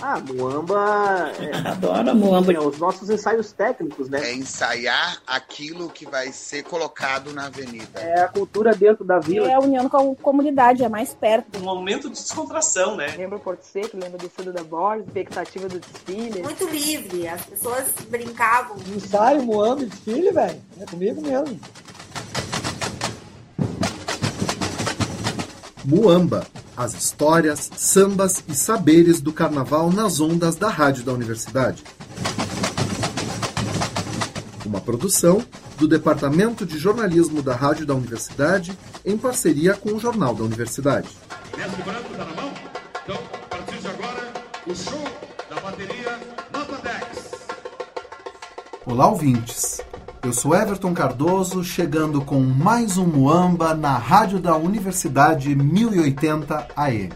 Ah, Muamba. É, Adoro Muamba. É, os nossos ensaios técnicos, né? É ensaiar aquilo que vai ser colocado na avenida. É a cultura dentro da vila. É a união com a comunidade, é mais perto. Um momento de descontração, né? Lembra o Porto Seco, lembra do Fundo da Borges, expectativa do desfile. Muito livre, as pessoas brincavam. Ensaio, Muamba, desfile, velho. É comigo mesmo. Muamba, as histórias, sambas e saberes do carnaval nas ondas da Rádio da Universidade. Uma produção do Departamento de Jornalismo da Rádio da Universidade em parceria com o Jornal da Universidade. Mestre Branco tá na mão? Então, a partir de agora, o show da bateria Nota 10. Olá, ouvintes. Eu sou Everton Cardoso, chegando com mais um Muamba na Rádio da Universidade 1080 AM.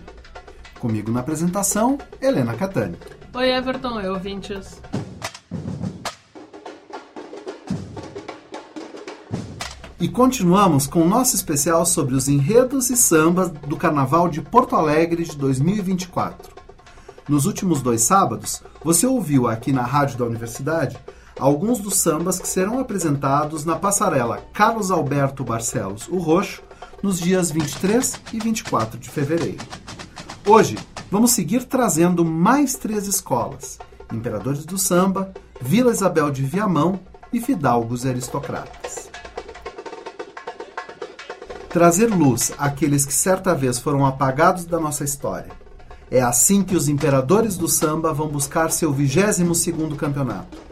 Comigo na apresentação, Helena Catani. Oi, Everton, oi, ouvintes. E continuamos com o nosso especial sobre os enredos e sambas do Carnaval de Porto Alegre de 2024. Nos últimos dois sábados, você ouviu aqui na Rádio da Universidade alguns dos sambas que serão apresentados na passarela Carlos Alberto Barcelos, o Roxo, nos dias 23 e 24 de fevereiro. Hoje, vamos seguir trazendo mais três escolas: Imperadores do Samba, Vila Isabel de Viamão e Fidalgos Aristocratas. Trazer luz àqueles que certa vez foram apagados da nossa história. É assim que os imperadores do samba vão buscar seu 22º campeonato.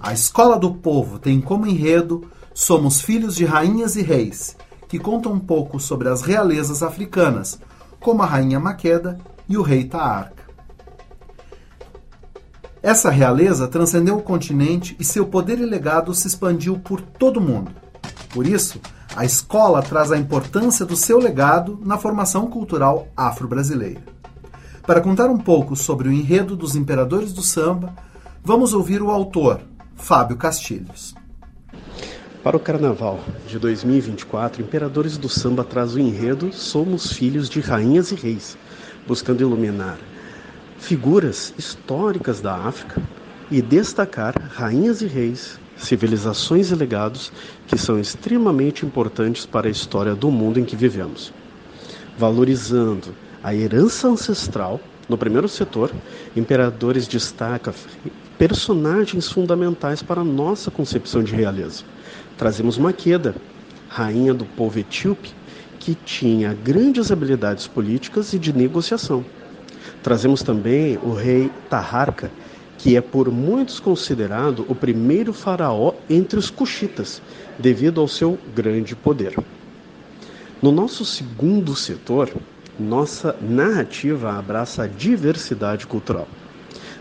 A Escola do Povo tem como enredo Somos Filhos de Rainhas e Reis, que conta um pouco sobre as realezas africanas, como a Rainha Maqueda e o Rei Taarca. Essa realeza transcendeu o continente e seu poder e legado se expandiu por todo o mundo. Por isso, a escola traz a importância do seu legado na formação cultural afro-brasileira. Para contar um pouco sobre o enredo dos imperadores do samba, vamos ouvir o autor, Fábio Castilhos. Para o Carnaval de 2024, Imperadores do Samba traz o enredo Somos Filhos de Rainhas e Reis, buscando iluminar figuras históricas da África e destacar rainhas e reis, civilizações e legados que são extremamente importantes para a história do mundo em que vivemos. Valorizando a herança ancestral, no primeiro setor, Imperadores destaca personagens fundamentais para a nossa concepção de realeza. Trazemos Maqueda, rainha do povo etíope, que tinha grandes habilidades políticas e de negociação. Trazemos também o rei Taharka, que é por muitos considerado o primeiro faraó entre os cuxitas, devido ao seu grande poder. No nosso segundo setor, nossa narrativa abraça a diversidade cultural.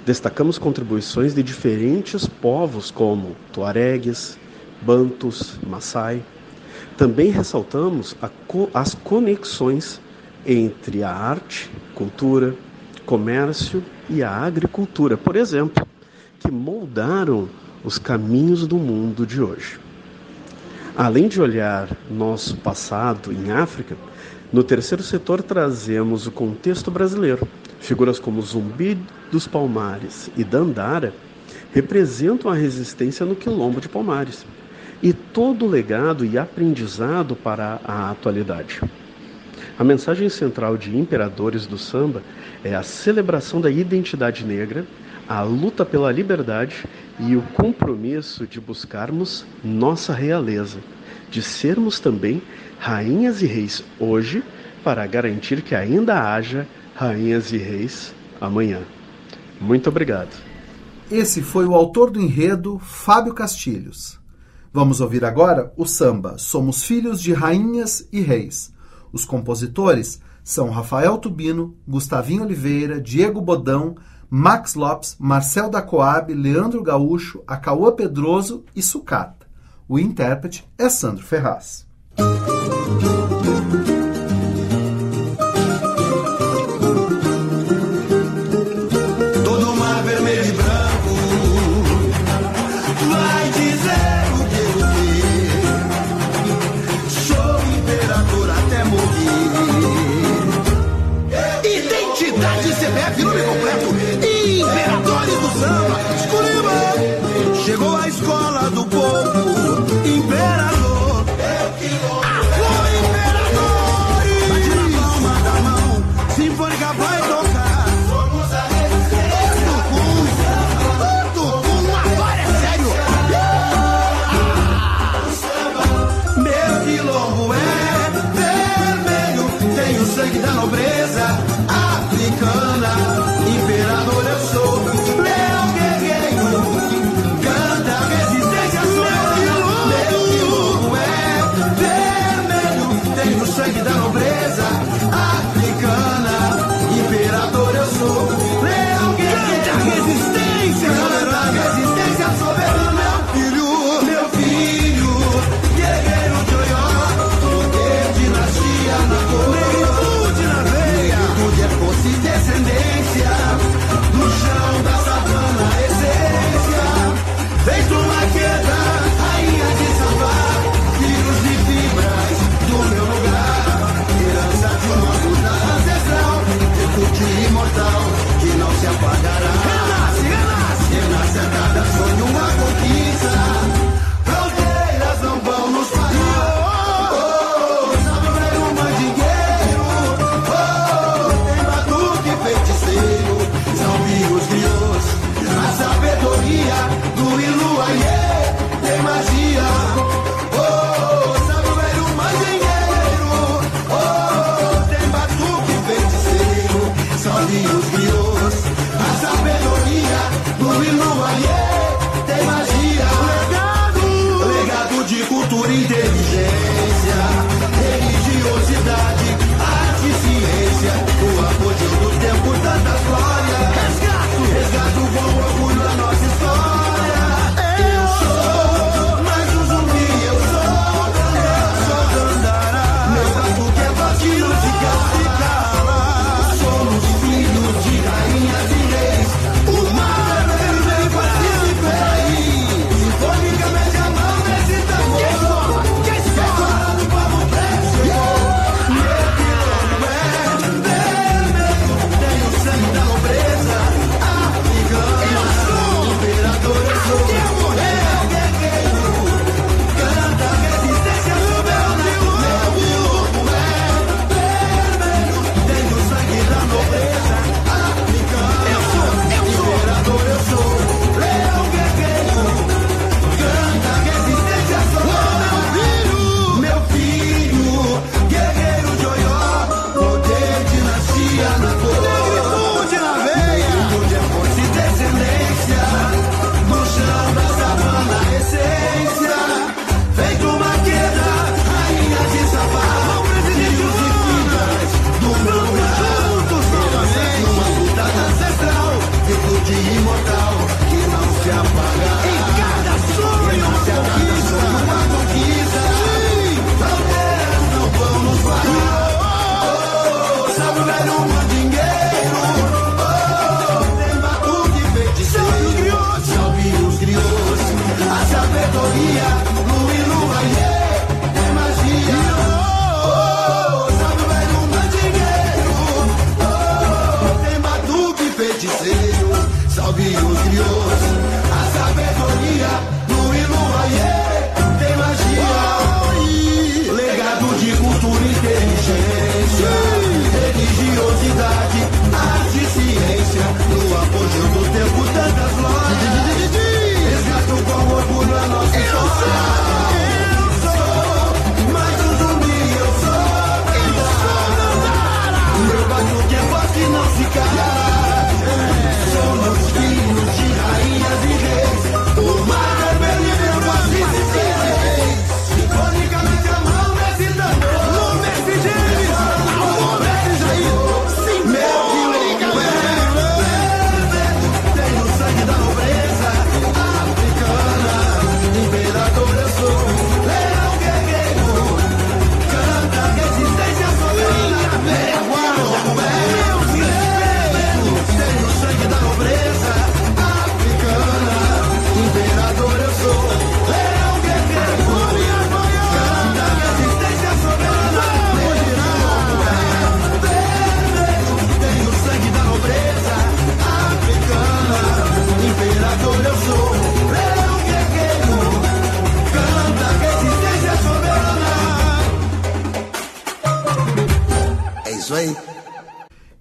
Destacamos contribuições de diferentes povos como tuaregues, bantus, maasai. Também ressaltamos co as conexões entre a arte, cultura, comércio e a agricultura, por exemplo, que moldaram os caminhos do mundo de hoje. Além de olhar nosso passado em África, no terceiro setor trazemos o contexto brasileiro. Figuras como Zumbi dos Palmares e Dandara representam a resistência no quilombo de Palmares e todo o legado e aprendizado para a atualidade. A mensagem central de Imperadores do Samba é a celebração da identidade negra, a luta pela liberdade e o compromisso de buscarmos nossa realeza, de sermos também rainhas e reis hoje, para garantir que ainda haja rainhas e reis amanhã. Muito obrigado. Esse foi o autor do enredo, Fábio Castilhos. Vamos ouvir agora o samba Somos Filhos de Rainhas e Reis os compositores são Rafael Tubino, Gustavinho Oliveira, Diego Bodão, Max Lopes, Marcel da Coab, Leandro Gaúcho, Acauã Pedroso e Sucata. O intérprete é Sandro Ferraz.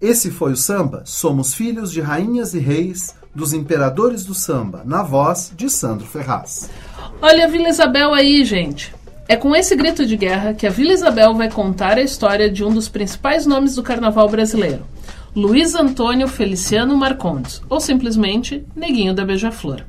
Esse foi o samba Somos Filhos de Rainhas e Reis dos Imperadores do Samba, na voz de Sandro Ferraz. Olha a Vila Isabel aí, gente. É com esse grito de guerra que a Vila Isabel vai contar a história de um dos principais nomes do carnaval brasileiro, Luiz Antônio Feliciano Marcondes, ou simplesmente Neguinho da Beija-Flor.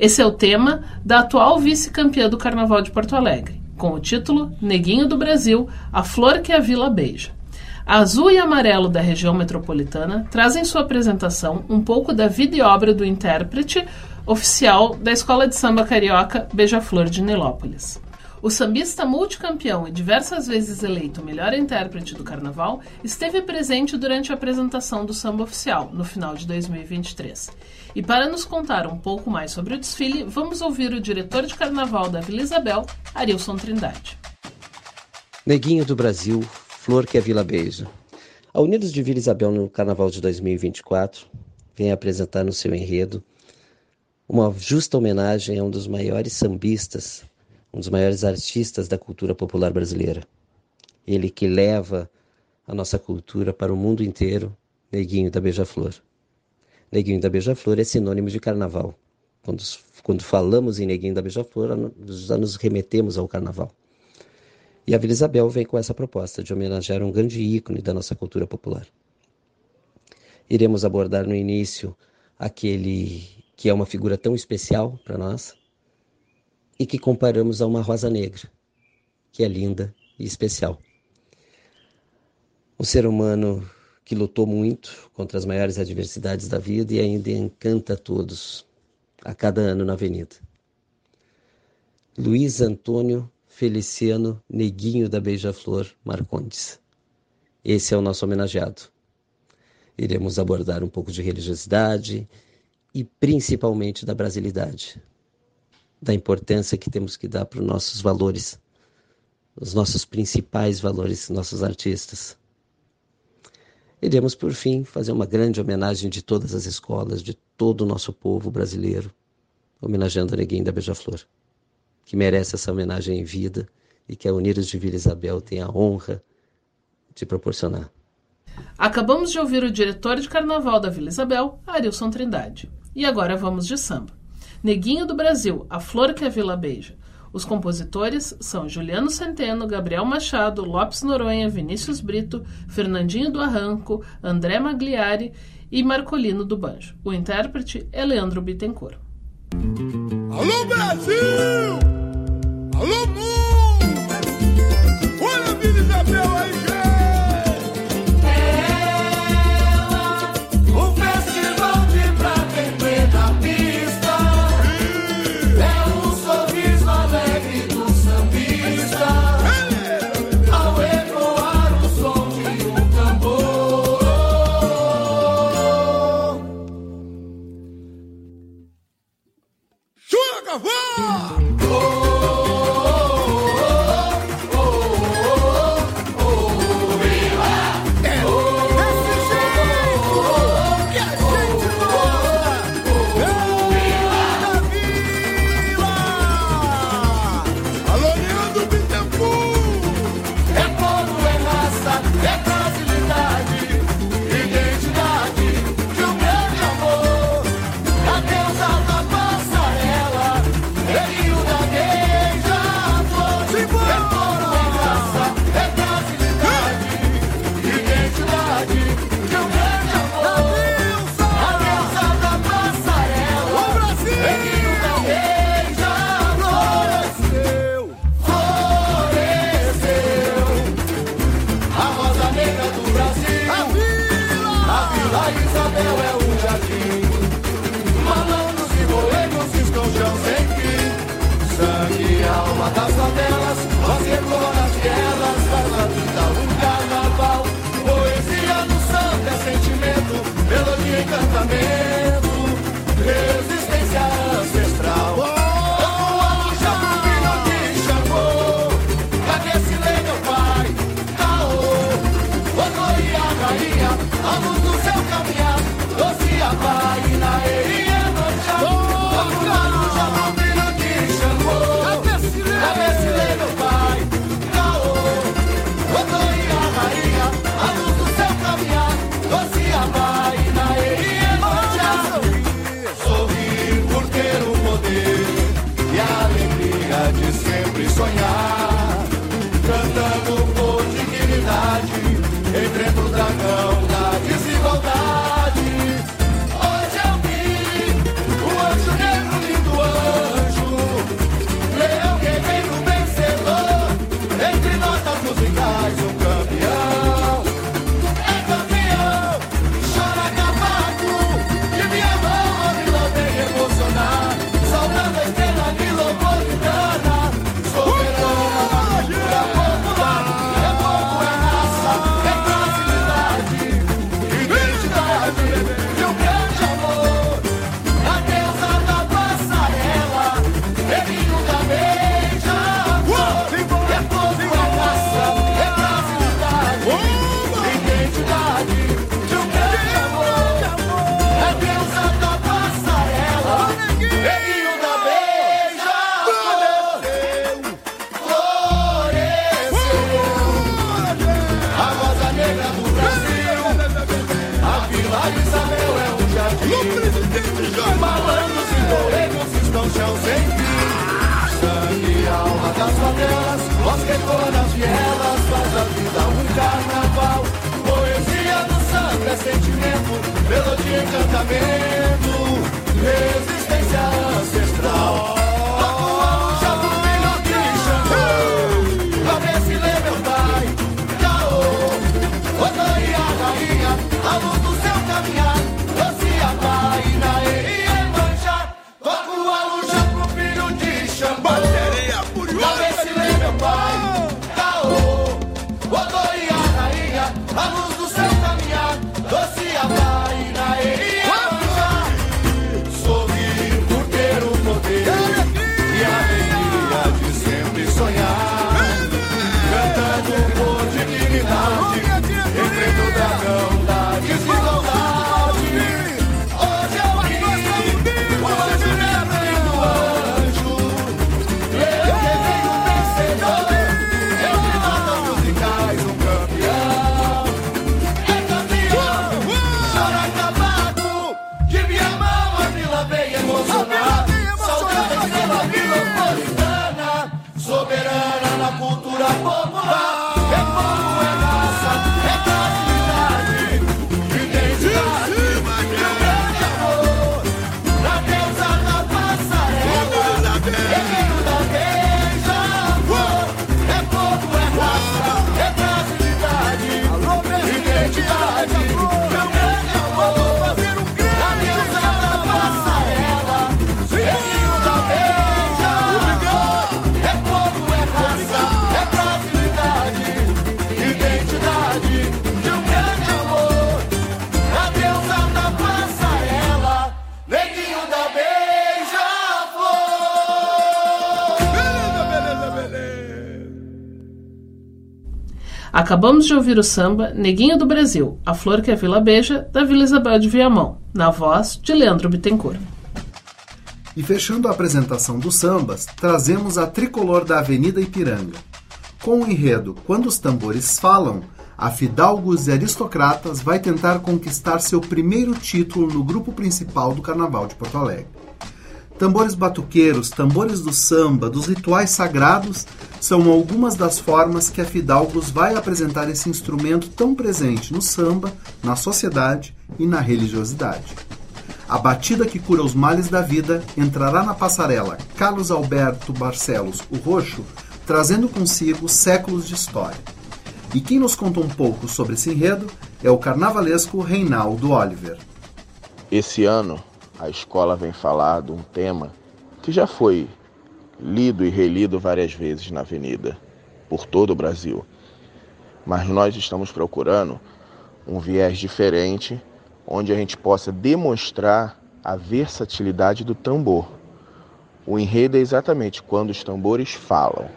Esse é o tema da atual vice-campeã do Carnaval de Porto Alegre, com o título Neguinho do Brasil, a flor que a vila beija. Azul e Amarelo da região metropolitana trazem sua apresentação um pouco da vida e obra do intérprete oficial da Escola de Samba Carioca Beija-Flor de Nilópolis. O sambista multicampeão e diversas vezes eleito melhor intérprete do carnaval esteve presente durante a apresentação do samba oficial, no final de 2023. E para nos contar um pouco mais sobre o desfile, vamos ouvir o diretor de carnaval da Vila Isabel, Arilson Trindade. Neguinho do Brasil, flor que a Vila beija. A Unidos de Vila Isabel no Carnaval de 2024 vem apresentar no seu enredo uma justa homenagem a um dos maiores sambistas, um dos maiores artistas da cultura popular brasileira. Ele que leva a nossa cultura para o mundo inteiro, Neguinho da Beija-Flor. Neguinho da Beija-Flor é sinônimo de carnaval. Quando, quando falamos em Neguinho da Beija-Flor, já nos remetemos ao carnaval. E a Vila Isabel vem com essa proposta de homenagear um grande ícone da nossa cultura popular. Iremos abordar no início aquele que é uma figura tão especial para nós e que comparamos a uma rosa negra, que é linda e especial. Um ser humano que lutou muito contra as maiores adversidades da vida e ainda encanta a todos a cada ano na Avenida. Luiz Antônio Feliciano Neguinho da Beija-Flor Marcondes. Esse é o nosso homenageado. Iremos abordar um pouco de religiosidade e principalmente da brasilidade, da importância que temos que dar para os nossos valores, os nossos principais valores, nossos artistas. Iremos, por fim, fazer uma grande homenagem de todas as escolas, de todo o nosso povo brasileiro, homenageando a Neguinho da Beija-Flor que merece essa homenagem em vida e que a Unidos de Vila Isabel tem a honra de proporcionar. Acabamos de ouvir o diretor de carnaval da Vila Isabel, Arilson Trindade. E agora vamos de samba. Neguinho do Brasil, a flor que a Vila beija. Os compositores são Juliano Centeno, Gabriel Machado, Lopes Noronha, Vinícius Brito, Fernandinho do Arranco, André Magliari e Marcolino do Banjo. O intérprete é Leandro Bittencourt. Alô Brasil! Alô mundo! Melodia e Acabamos de ouvir o samba Neguinho do Brasil, A Flor que a Vila Beija, da Vila Isabel de Viamão, na voz de Leandro Bittencourt. E fechando a apresentação dos sambas, trazemos a tricolor da Avenida Ipiranga. Com o enredo Quando os Tambores Falam, a Fidalgos e Aristocratas vai tentar conquistar seu primeiro título no grupo principal do Carnaval de Porto Alegre. Tambores batuqueiros, tambores do samba, dos rituais sagrados são algumas das formas que a Fidalgos vai apresentar esse instrumento tão presente no samba, na sociedade e na religiosidade. A batida que cura os males da vida entrará na passarela Carlos Alberto Barcelos, o Roxo, trazendo consigo séculos de história. E quem nos conta um pouco sobre esse enredo é o carnavalesco Reinaldo Oliver. Esse ano, a escola vem falar de um tema que já foi lido e relido várias vezes na Avenida, por todo o Brasil. Mas nós estamos procurando um viés diferente, onde a gente possa demonstrar a versatilidade do tambor. O enredo é exatamente quando os tambores falam.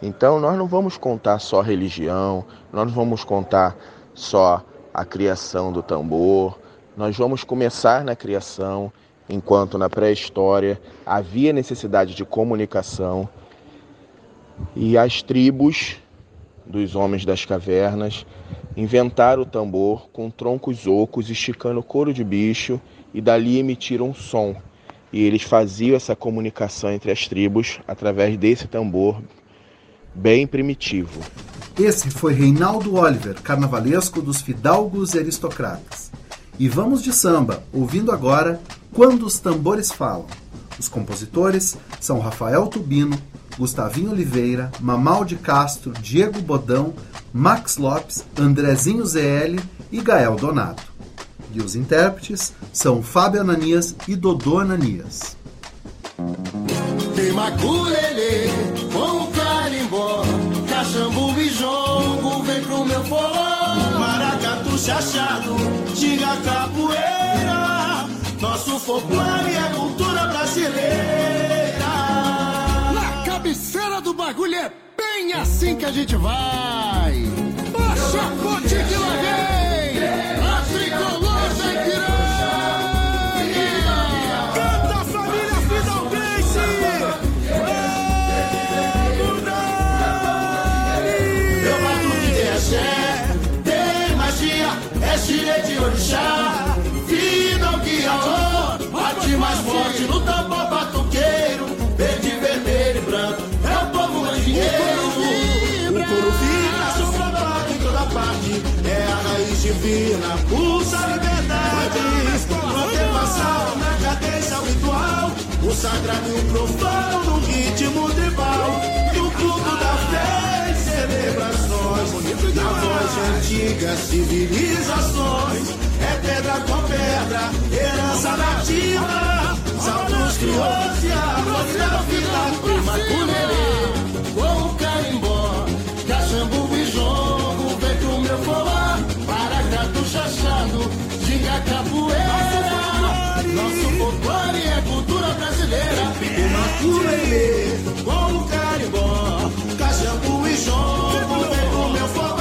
Então nós não vamos contar só religião, nós não vamos contar só a criação do tambor, nós vamos começar na criação, enquanto na pré-história havia necessidade de comunicação e as tribos dos homens das cavernas inventaram o tambor com troncos ocos esticando couro de bicho e dali emitiram um som. E eles faziam essa comunicação entre as tribos através desse tambor bem primitivo. Esse foi Reinaldo Oliver, carnavalesco dos fidalgos e aristocratas. E vamos de samba, ouvindo agora Quando os Tambores Falam. Os compositores são Rafael Tubino, Gustavinho Oliveira, Mamal de Castro, Diego Bodão, Max Lopes, Andrezinho ZL e Gael Donato. E os intérpretes são Fábio Ananias e Dodô Ananias. Tem com carimbó, e jongo, vem pro meu forró. Maracatu chachado, ginga capoeira, nosso folclore é cultura brasileira. Na cabeceira do bagulho é bem assim que a gente vai. O chacote que lá vem, sagrado e o profano no ritmo tribal. No culto da fé e celebrações. Na voz de antigas civilizações. É pedra com pedra, herança nativa. Saltos crioulos e árvores da vida. Prima Cunerê, com o carimbó. Caxambu e jongo, vem pro meu forró. Paracatu chachado, ginga capoeira. Com o carimbó. Caxambu e jongo, vem pro meu forró.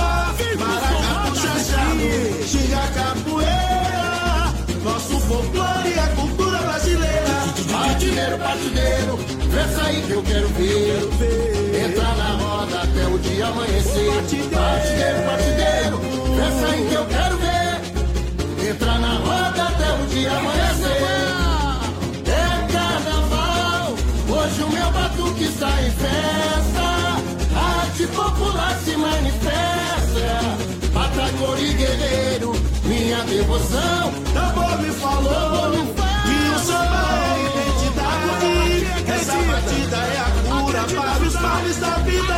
Paracatu chachado, ginga capoeira. Nosso folclore é cultura brasileira. Partideiro, partideiro, pensa aí que eu quero ver. Entrar na roda até o dia amanhecer. Partideiro, partideiro, pensa aí que eu quero ver. Entrar na roda até o dia amanhecer. Hoje o meu batuque está em festa. A arte popular se manifesta. Patagor e guerreiro, minha devoção. Tambor me falou que o samba é identidade. Essa batida é a cura para os males da vida.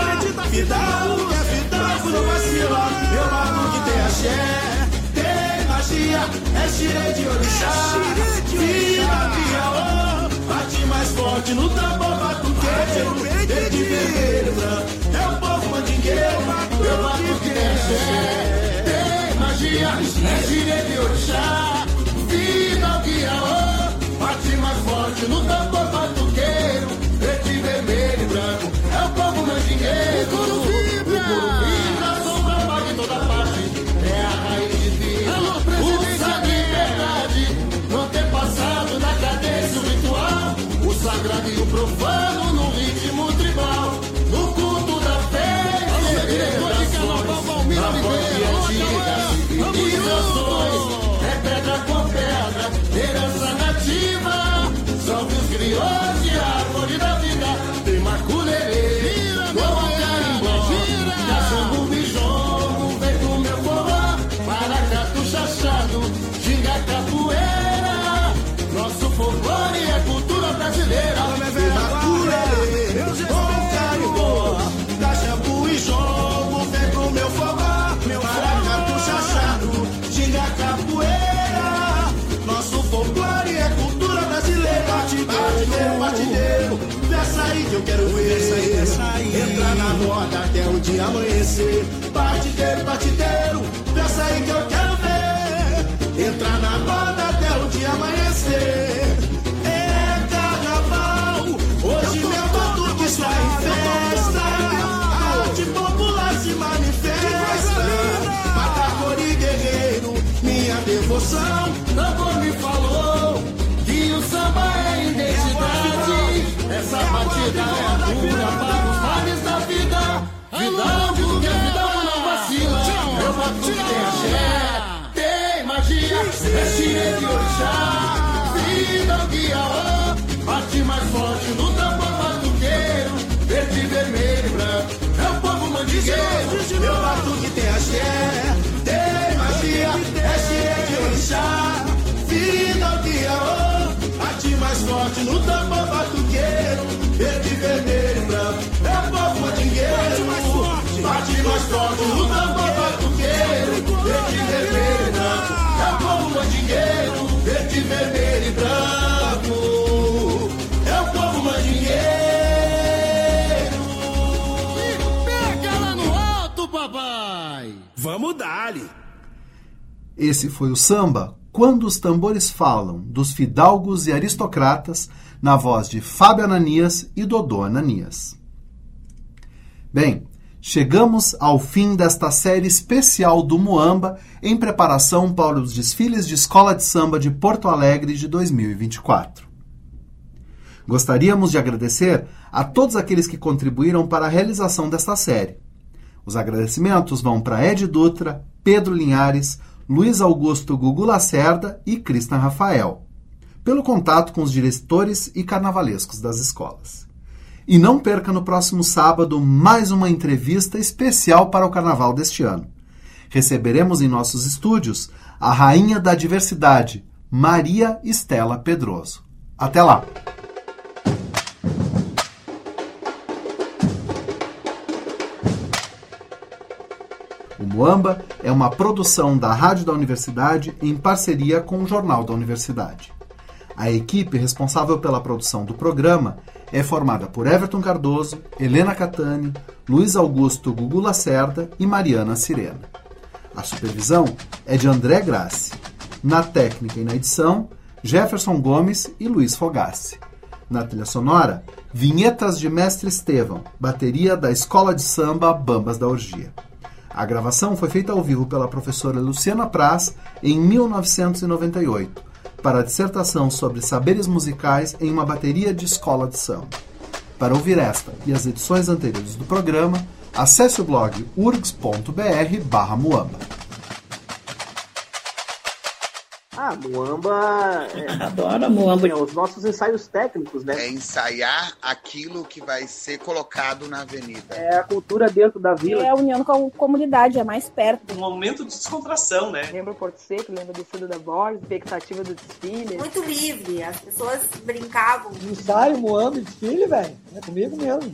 Fidalgo é fidalgo, não vacila. Eu amo que tem axé, tem magia. É xirê de orixá. Vida, piaô. Bate mais forte no tambor batuqueiro. Verde, vermelho, branco. É o povo mandingueiro. Eu amo que tem axé, tem magia. É xirê de orixá. Vida, piaô. Bate mais forte no tambor batuqueiro. Verde, vermelho e branco. É o povo mandingueiro. O couro vibra, profano eu quero ver. Entrar na roda até o dia amanhecer. Batideiro, batideiro, peça aí que eu quero ver. Entrar na roda até o dia amanhecer. É carnaval, hoje meu batuque está em festa. A arte popular se manifesta. Matador e guerreiro, minha devoção. Tambor me falou Batida é a cura para os males da vida. Vidalgo, que é Vidalgo não vacila. Meu batuque tem axé, tem magia. É xirê de orixá. Vidalgo e aô, bate mais forte no tambor batuqueiro. Verde, vermelho e branco. É o povo mandingueiro. Meu batuque tem axé, tem magia. É xirê de orixá. Vidalgo e aô, bate mais forte no tambor batuqueiro. Verde, vermelho e branco. É o povo mandingueiro. Bate mais forte no tambor batuqueiro. Verde, vermelho e branco. É o povo mandingueiro. Verde, vermelho e branco. É o povo mandingueiro. Pega lá no alto, papai! Vamos dar-lhe. Esse foi o samba Quando os Tambores Falam, dos Fidalgos e Aristocratas, na voz de Fábio Ananias e Dodô Ananias. Bem, chegamos ao fim desta série especial do Muamba em preparação para os desfiles de Escola de Samba de Porto Alegre de 2024. Gostaríamos de agradecer a todos aqueles que contribuíram para a realização desta série. Os agradecimentos vão para Ed Dutra, Pedro Linhares, Luiz Augusto Gugu Lacerda e Cristian Rafael, pelo contato com os diretores e carnavalescos das escolas. E não perca no próximo sábado mais uma entrevista especial para o carnaval deste ano. Receberemos em nossos estúdios a rainha da diversidade, Maria Estela Pedroso. Até lá! O Muamba é uma produção da Rádio da Universidade em parceria com o Jornal da Universidade. A equipe responsável pela produção do programa é formada por Everton Cardoso, Helena Catani, Luiz Augusto Gugu Lacerda e Mariana Sirena. A supervisão é de André Grassi. Na técnica e na edição, Jefferson Gomes e Luiz Fogassi. Na trilha sonora, vinhetas de Mestre Estevão, bateria da Escola de Samba Bambas da Orgia. A gravação foi feita ao vivo pela professora Luciana Praz em 1998, para a dissertação sobre saberes musicais em uma bateria de escola de samba. Para ouvir esta e as edições anteriores do programa, acesse o blog urgs.br/muamba. Ah, Muamba. É, Adoro Muamba. é, os nossos ensaios técnicos, né? É ensaiar aquilo que vai ser colocado na avenida. É a cultura dentro da vila. É a união com a comunidade, é mais perto. Um momento de descontração, né? Lembra o Porto Seco, lembra a descida da Borges, expectativa do desfile. Muito livre, as pessoas brincavam. Ensaio, Moamba e desfile, velho. É comigo mesmo.